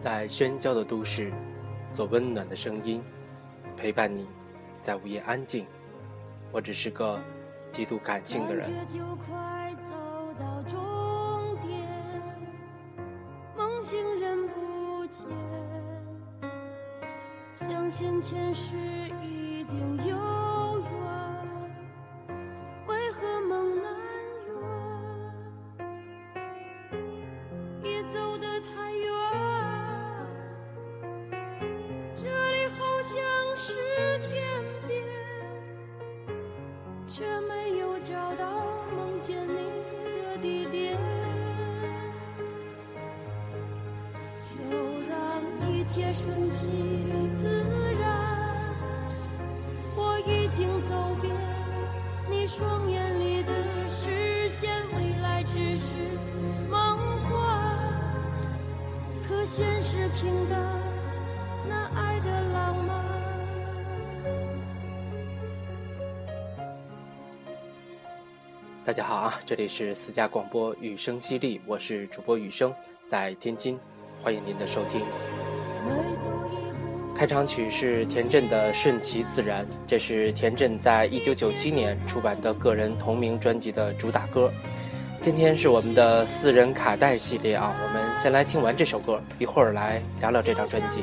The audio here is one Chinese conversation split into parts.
在喧嚣的都市，做温暖的声音，陪伴你，在午夜安静。我只是个极度感性的人。梦醒人不见，相信前世顺其自然。我已经走遍你双眼里的视线，未来只是梦幻，可现实平淡，那爱的浪漫。大家好啊，这里是私家广播雨声犀利，我是主播雨声，在天津，欢迎您的收听。开场曲是田震的《顺其自然》，这是田震在一九九七年出版的个人同名专辑的主打歌。今天是我们的四人卡带系列啊，我们先来听完这首歌，一会儿来聊聊这张专辑。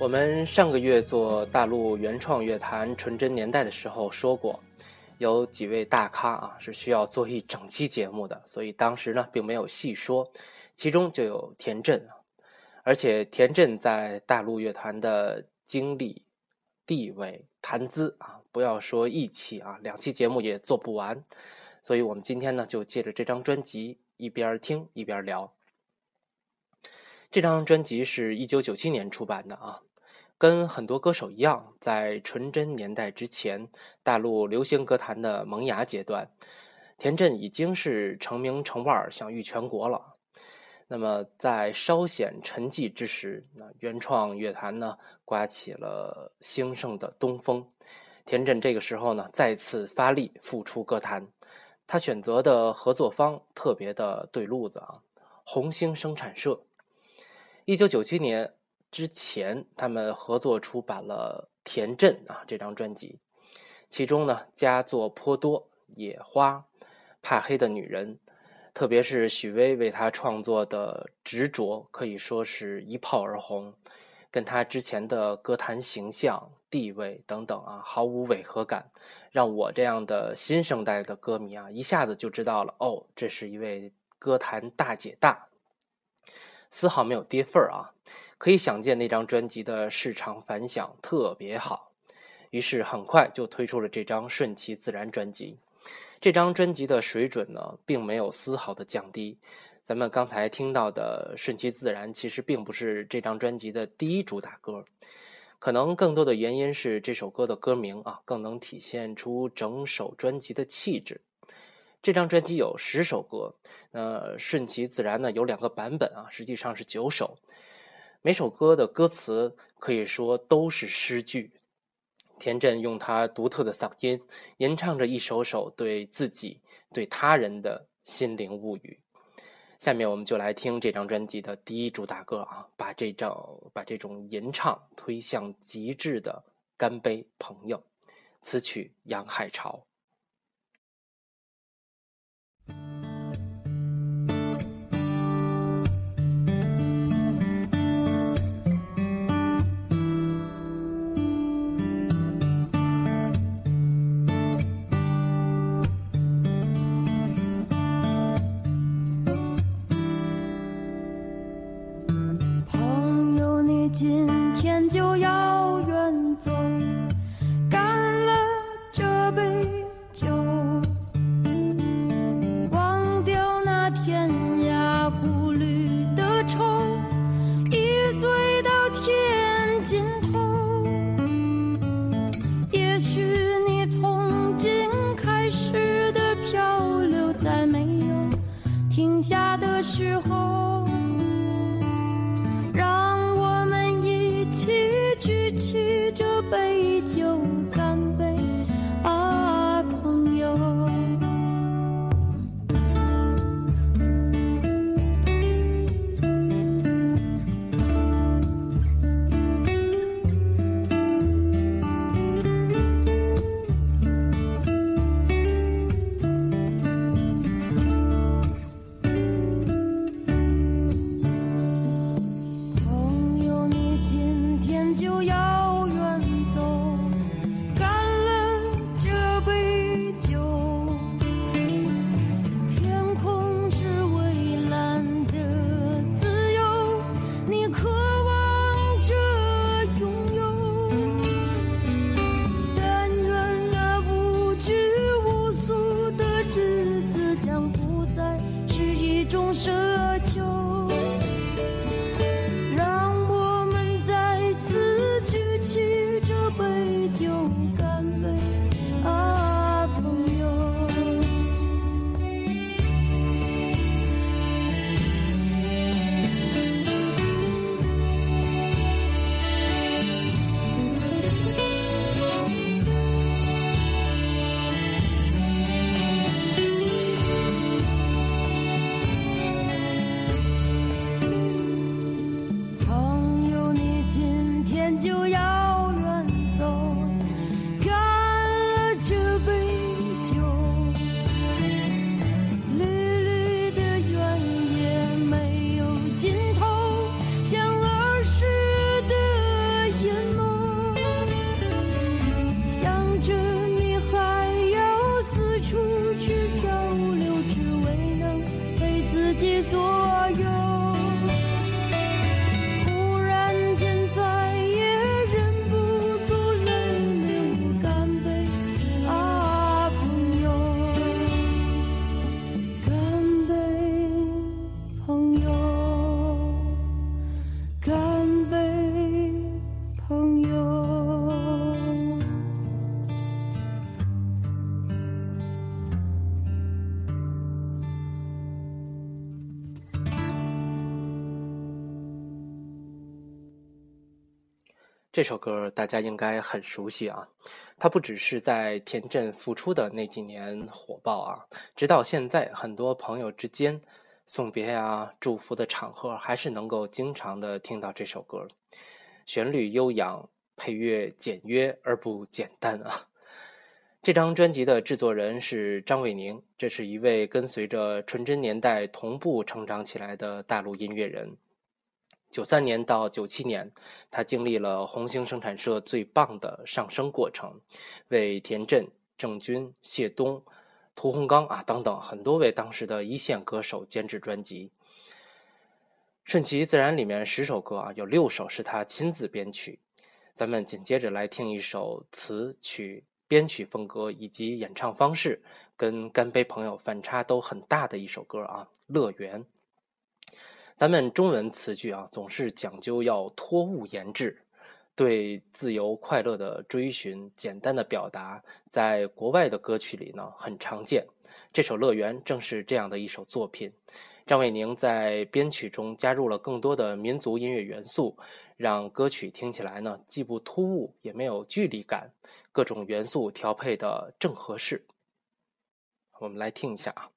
我们上个月做大陆原创乐坛纯真年代的时候说过，有几位大咖啊是需要做一整期节目的，所以当时呢并没有细说，其中就有田震啊，而且田震在大陆乐坛的经历、地位、谈资啊，不要说一期啊，两期节目也做不完，所以我们今天呢就借着这张专辑一边听一边聊。这张专辑是一九九七年出版的啊，跟很多歌手一样，在纯真年代之前，大陆流行歌坛的萌芽阶段，田震已经是成名成腕、享誉全国了。那么在稍显沉寂之时，那原创乐坛呢刮起了兴盛的东风。田震这个时候呢再次发力复出歌坛，他选择的合作方特别的对路子啊，红星生产社。一九九七年之前，他们合作出版了《田震》啊这张专辑，其中呢佳作颇多，《野花》、《怕黑的女人》，特别是许巍为他创作的《执着》，可以说是一炮而红，跟他之前的歌坛形象、地位等等啊毫无违和感，让我这样的新生代的歌迷啊一下子就知道了哦，这是一位歌坛大姐大，丝毫没有跌份儿啊！可以想见那张专辑的市场反响特别好，于是很快就推出了这张《顺其自然》专辑。这张专辑的水准呢，并没有丝毫的降低。咱们刚才听到的《顺其自然》其实并不是这张专辑的第一主打歌，可能更多的原因是这首歌的歌名啊，更能体现出整首专辑的气质。这张专辑有十首歌，那，《顺其自然》呢有两个版本啊，实际上是九首。每首歌的歌词可以说都是诗句。田震用他独特的嗓音吟唱着一首首对自己、对他人的心灵物语。下面我们就来听这张专辑的第一主打歌啊，把这种把这种吟唱推向极致的《干杯朋友》，词曲杨海潮。这首歌大家应该很熟悉啊，它不只是在田震复出的那几年火爆啊，直到现在，很多朋友之间送别啊、祝福的场合，还是能够经常的听到这首歌。旋律悠扬，配乐简约而不简单啊。这张专辑的制作人是张伟宁，这是一位跟随着纯真年代同步成长起来的大陆音乐人。九三年到九七年，他经历了红星生产社最棒的上升过程，为田震、郑钧、谢东、屠洪刚啊等等很多位当时的一线歌手监制专辑。顺其自然里面十首歌啊，有六首是他亲自编曲。咱们紧接着来听一首词曲、编曲风格以及演唱方式跟干杯朋友反差都很大的一首歌啊，《乐园》。咱们中文词句啊，总是讲究要托物言志，对自由快乐的追寻，简单的表达，在国外的歌曲里呢很常见。这首《乐园》正是这样的一首作品。张伟宁在编曲中加入了更多的民族音乐元素，让歌曲听起来呢既不突兀，也没有距离感，各种元素调配的正合适。我们来听一下啊。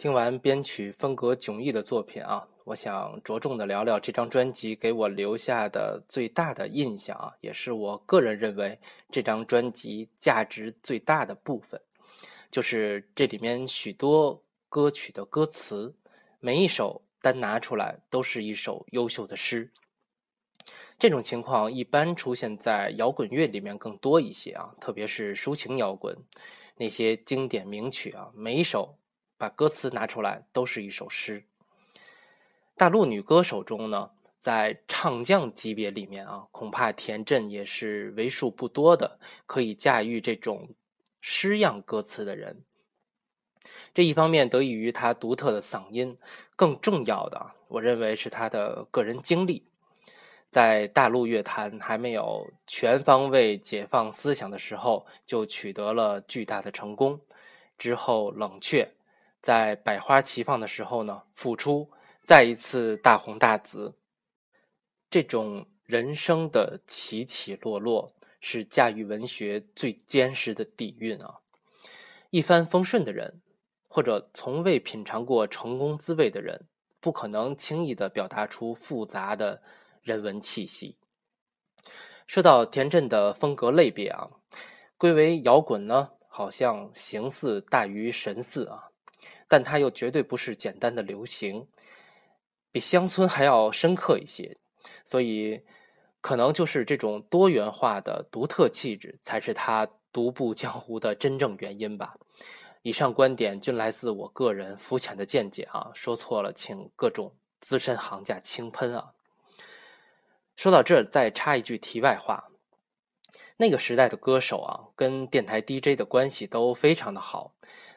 听完编曲风格迥异的作品啊，我想着重的聊聊这张专辑给我留下的最大的印象啊，也是我个人认为这张专辑价值最大的部分，就是这里面许多歌曲的歌词，每一首单拿出来都是一首优秀的诗。这种情况一般出现在摇滚乐里面更多一些啊，特别是抒情摇滚，那些经典名曲啊，每一首把歌词拿出来都是一首诗。大陆女歌手中呢，在唱将级别里面啊，恐怕田震也是为数不多的可以驾驭这种诗样歌词的人。这一方面得益于她独特的嗓音，更重要的，我认为是她的个人经历。在大陆乐坛还没有全方位解放思想的时候，就取得了巨大的成功。之后冷却，在百花齐放的时候呢，复出。再一次大红大紫，这种人生的起起落落是驾驭文学最坚实的底蕴啊！一帆风顺的人，或者从未品尝过成功滋味的人，不可能轻易的表达出复杂的人文气息。说到田震的风格类别啊，归为摇滚呢，好像形似大于神似啊，但它又绝对不是简单的流行。比乡村还要深刻一些，所以可能就是这种多元化的独特气质，才是他独步江湖的真正原因吧。以上观点均来自我个人肤浅的见解啊，说错了，请各种资深行家轻喷啊。说到这儿，再插一句题外话：那个时代的歌手啊，跟电台 DJ 的关系都非常的好。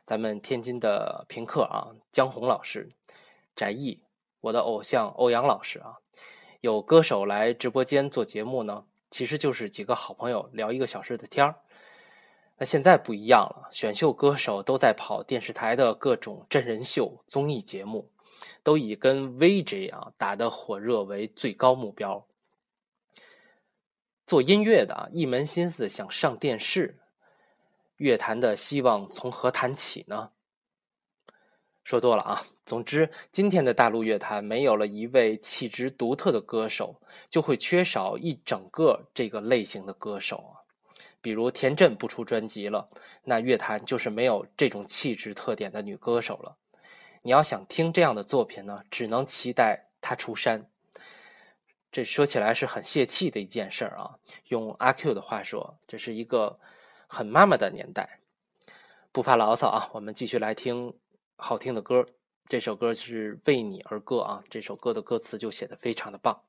咱们天津的评课啊，江红老师，翟毅。我的偶像欧阳老师啊，有歌手来直播间做节目呢，其实就是几个好朋友聊一个小时的天儿。那现在不一样了，选秀歌手都在跑电视台的各种真人秀综艺节目，都以跟 VJ 啊打得火热为最高目标。做音乐的一门心思想上电视，乐坛的希望从何谈起呢？说多了啊！总之，今天的大陆乐坛没有了一位气质独特的歌手，就会缺少一整个这个类型的歌手啊。比如田震不出专辑了，那乐坛就是没有这种气质特点的女歌手了。你要想听这样的作品呢，只能期待她出山。这说起来是很泄气的一件事儿啊。用阿 Q 的话说，这是一个很妈妈的年代。不发牢骚啊，我们继续来听。好听的歌，这首歌是为你而歌啊！这首歌的歌词就写的非常的棒。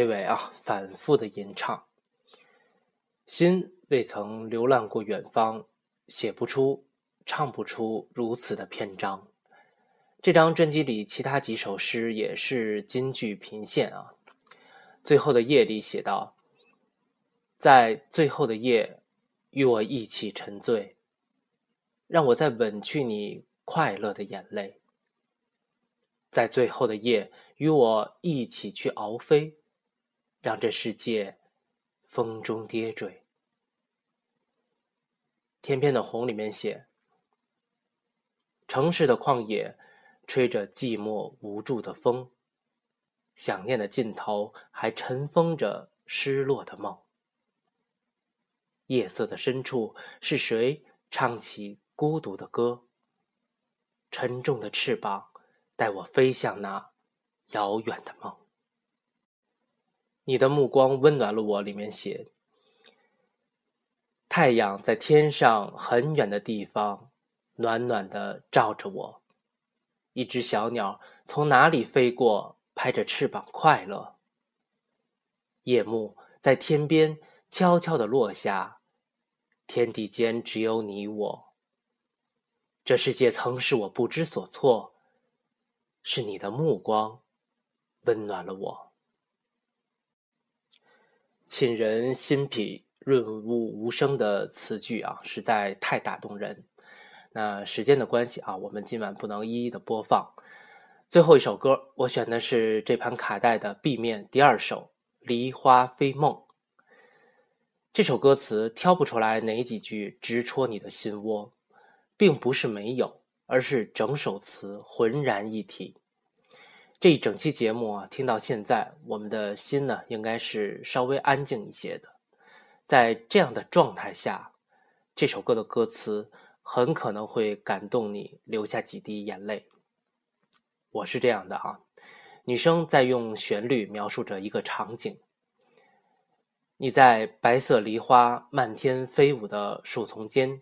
结尾啊，反复的吟唱。心未曾流浪过远方，写不出、唱不出如此的篇章。这张专辑里其他几首诗也是金句频现啊。最后的夜里写道：“在最后的夜，与我一起沉醉，让我再吻去你快乐的眼泪。在最后的夜，与我一起去翱飞。”让这世界风中跌坠。天边的红里面写：城市的旷野，吹着寂寞无助的风，想念的尽头还尘封着失落的梦。夜色的深处，是谁唱起孤独的歌？沉重的翅膀带我飞向那遥远的梦。你的目光温暖了我。里面写：太阳在天上很远的地方，暖暖的照着我。一只小鸟从哪里飞过，拍着翅膀快乐。夜幕在天边悄悄的落下，天地间只有你我。这世界曾使我不知所措，是你的目光温暖了我。沁人心脾、润物无声的词句啊，实在太打动人。那时间的关系啊，我们今晚不能一一的播放。最后一首歌，我选的是这盘卡带的 B 面第二首《梨花飞梦》。这首歌词挑不出来哪几句直戳你的心窝，并不是没有，而是整首词浑然一体。这一整期节目啊，听到现在，我们的心呢，应该是稍微安静一些的。在这样的状态下，这首歌的歌词很可能会感动你，流下几滴眼泪。我是这样的啊，女生在用旋律描述着一个场景：你在白色梨花漫天飞舞的树丛间，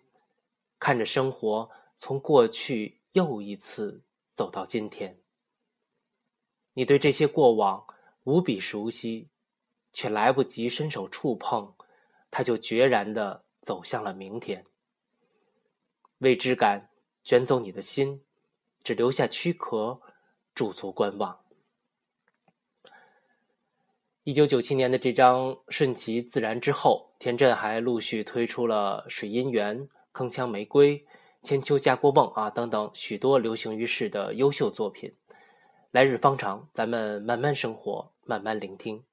看着生活从过去又一次走到今天。你对这些过往无比熟悉，却来不及伸手触碰，它就决然的走向了明天。未知感卷走你的心，只留下躯壳，驻足观望。一九九七年的这张《顺其自然》之后，田震还陆续推出了《水姻缘》《铿锵玫瑰》《千秋家国梦》啊等等许多流行于世的优秀作品。来日方长，咱们慢慢生活，慢慢聆听。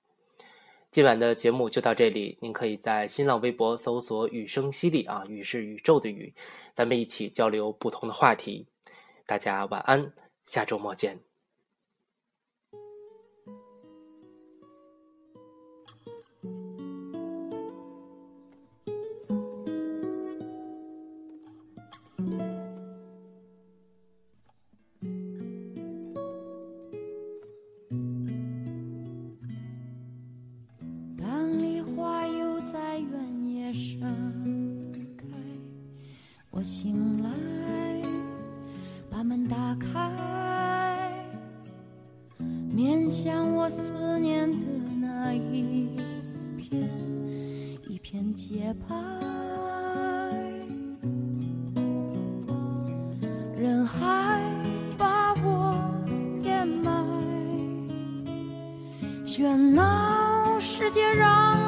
今晚的节目就到这里，您可以在新浪微博搜索“雨声犀利”啊，雨是宇宙的雨，咱们一起交流不同的话题。大家晚安，下周末见。人海把我掩埋。喧闹世界让